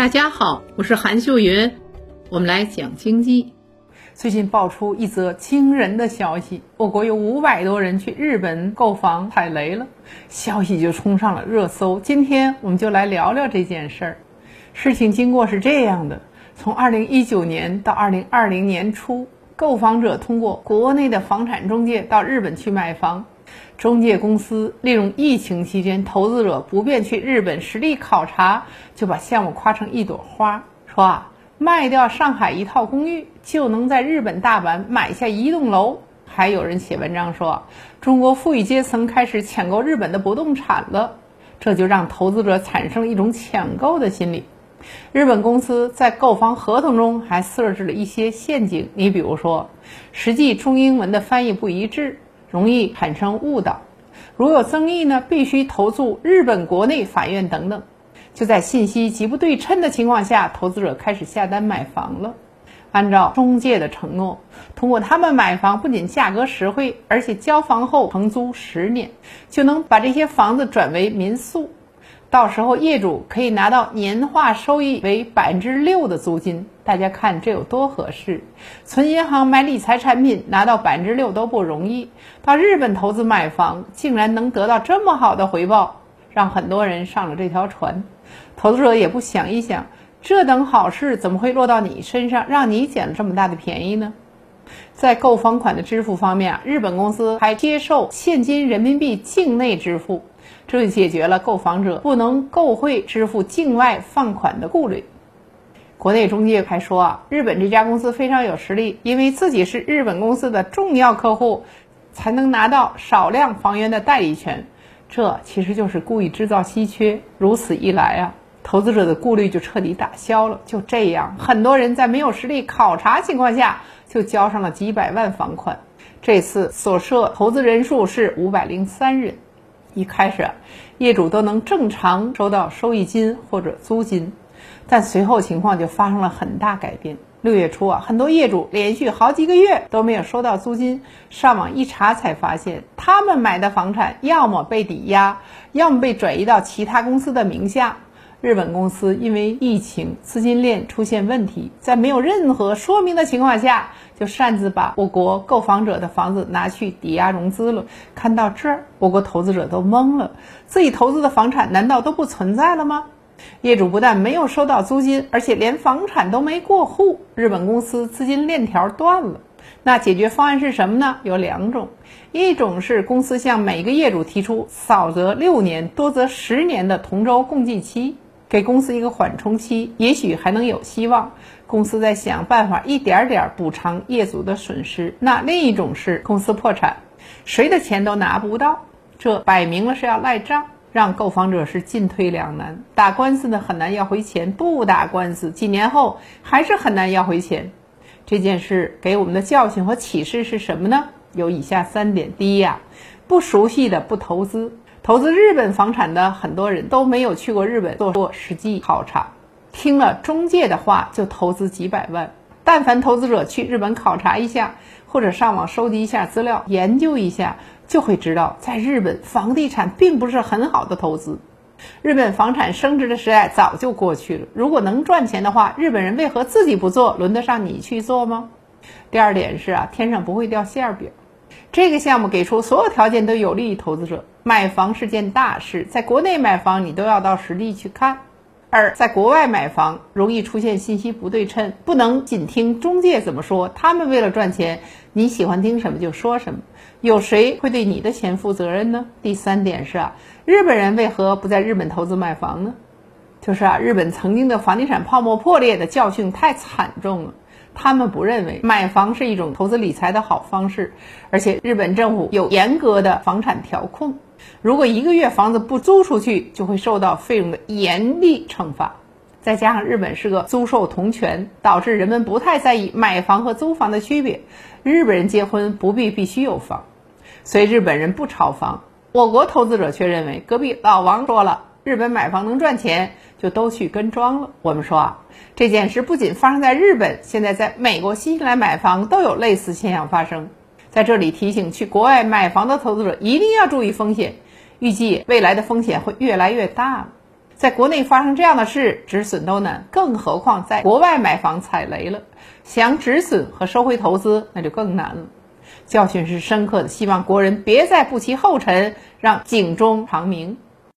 大家好，我是韩秀云，我们来讲经济。最近爆出一则惊人的消息，我国有五百多人去日本购房踩雷了，消息就冲上了热搜。今天我们就来聊聊这件事儿。事情经过是这样的：从二零一九年到二零二零年初，购房者通过国内的房产中介到日本去买房。中介公司利用疫情期间投资者不便去日本实地考察，就把项目夸成一朵花，说啊，卖掉上海一套公寓就能在日本大阪买下一栋楼。还有人写文章说，中国富裕阶层开始抢购日本的不动产了，这就让投资者产生了一种抢购的心理。日本公司在购房合同中还设置了一些陷阱，你比如说，实际中英文的翻译不一致。容易产生误导，如有争议呢，必须投诉日本国内法院等等。就在信息极不对称的情况下，投资者开始下单买房了。按照中介的承诺，通过他们买房，不仅价格实惠，而且交房后承租十年，就能把这些房子转为民宿。到时候业主可以拿到年化收益为百分之六的租金，大家看这有多合适？存银行买理财产品拿到百分之六都不容易，到日本投资买房竟然能得到这么好的回报，让很多人上了这条船。投资者也不想一想，这等好事怎么会落到你身上，让你捡了这么大的便宜呢？在购房款的支付方面，日本公司还接受现金人民币境内支付。这就解决了购房者不能购汇支付境外放款的顾虑。国内中介还说啊，日本这家公司非常有实力，因为自己是日本公司的重要客户，才能拿到少量房源的代理权。这其实就是故意制造稀缺。如此一来啊，投资者的顾虑就彻底打消了。就这样，很多人在没有实地考察情况下就交上了几百万房款。这次所涉投资人数是五百零三人。一开始，业主都能正常收到收益金或者租金，但随后情况就发生了很大改变。六月初啊，很多业主连续好几个月都没有收到租金，上网一查才发现，他们买的房产要么被抵押，要么被转移到其他公司的名下。日本公司因为疫情资金链出现问题，在没有任何说明的情况下，就擅自把我国购房者的房子拿去抵押融资了。看到这儿，我国投资者都懵了：自己投资的房产难道都不存在了吗？业主不但没有收到租金，而且连房产都没过户，日本公司资金链条断了。那解决方案是什么呢？有两种，一种是公司向每个业主提出少则六年，多则十年的同舟共济期。给公司一个缓冲期，也许还能有希望。公司在想办法一点点补偿业主的损失。那另一种是公司破产，谁的钱都拿不到，这摆明了是要赖账，让购房者是进退两难。打官司呢很难要回钱，不打官司几年后还是很难要回钱。这件事给我们的教训和启示是什么呢？有以下三点：第一呀，不熟悉的不投资。投资日本房产的很多人都没有去过日本做过实际考察，听了中介的话就投资几百万。但凡投资者去日本考察一下，或者上网收集一下资料，研究一下，就会知道，在日本房地产并不是很好的投资。日本房产升值的时代早就过去了。如果能赚钱的话，日本人为何自己不做？轮得上你去做吗？第二点是啊，天上不会掉馅饼。这个项目给出所有条件都有利于投资者。买房是件大事，在国内买房你都要到实地去看，而在国外买房容易出现信息不对称，不能仅听中介怎么说，他们为了赚钱，你喜欢听什么就说什么，有谁会对你的钱负责任呢？第三点是啊，日本人为何不在日本投资买房呢？就是啊，日本曾经的房地产泡沫破裂的教训太惨重了。他们不认为买房是一种投资理财的好方式，而且日本政府有严格的房产调控，如果一个月房子不租出去，就会受到费用的严厉惩罚。再加上日本是个租售同权，导致人们不太在意买房和租房的区别。日本人结婚不必必须有房，所以日本人不炒房。我国投资者却认为，隔壁老王说了。日本买房能赚钱，就都去跟庄了。我们说啊，这件事不仅发生在日本，现在在美国、新西兰买房都有类似现象发生。在这里提醒去国外买房的投资者，一定要注意风险。预计未来的风险会越来越大。在国内发生这样的事，止损都难，更何况在国外买房踩雷了，想止损和收回投资那就更难了。教训是深刻的，希望国人别再步其后尘，让警钟长鸣。